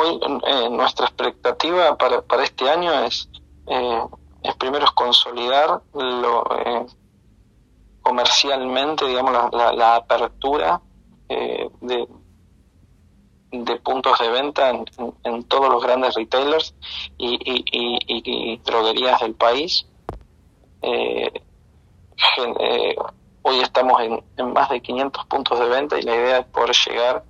hoy nuestra expectativa para, para este año es, es primero es consolidar lo, comercialmente, digamos, la, la, apertura de, de puntos de venta en, todos los grandes retailers y, y, droguerías del país. Eh, eh, hoy estamos en, en, más de 500 puntos de venta y la idea es poder llegar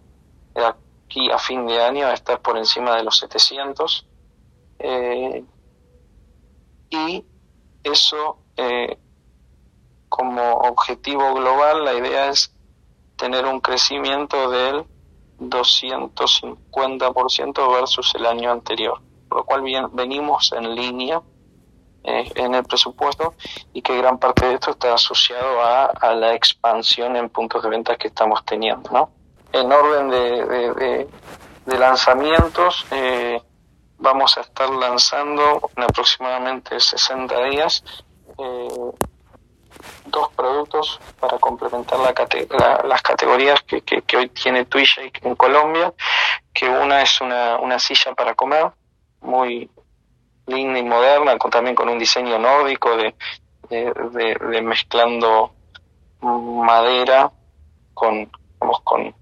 aquí a fin de año a estar por encima de los 700. Eh, y eso como objetivo global, la idea es tener un crecimiento del 250% versus el año anterior, por lo cual bien, venimos en línea eh, en el presupuesto y que gran parte de esto está asociado a, la expansión en puntos de venta que estamos teniendo. ¿no? En orden de, de, lanzamientos, eh, vamos a estar lanzando en aproximadamente 60 días eh, dos productos para complementar la, las categorías que, que, hoy tiene Twitch en Colombia, que una es una, una silla para comer, muy linda y moderna, con, también con un diseño nórdico de, de, mezclando madera con, con,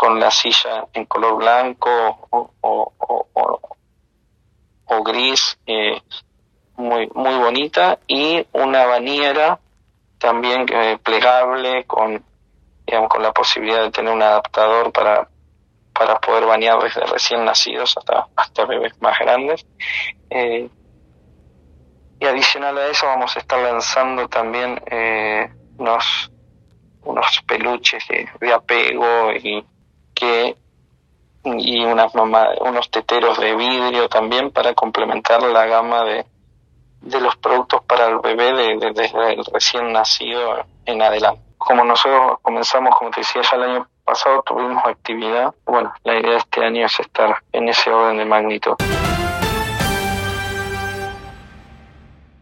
con la silla en color blanco o, o, gris. Eh, muy, muy bonita y una bañera también eh, plegable con, digamos, con la posibilidad de tener un adaptador para, para poder bañar desde recién nacidos hasta, hasta bebés más grandes. Eh, y adicional a eso vamos a estar lanzando también eh, unos, unos peluches de, apego y que y unas unos teteros de vidrio también para complementar la gama de, de los productos para el bebé desde el recién nacido en adelante. Como nosotros comenzamos, como te decía ya el año pasado, tuvimos actividad. Bueno, la idea de este año es estar en ese orden de magnitud.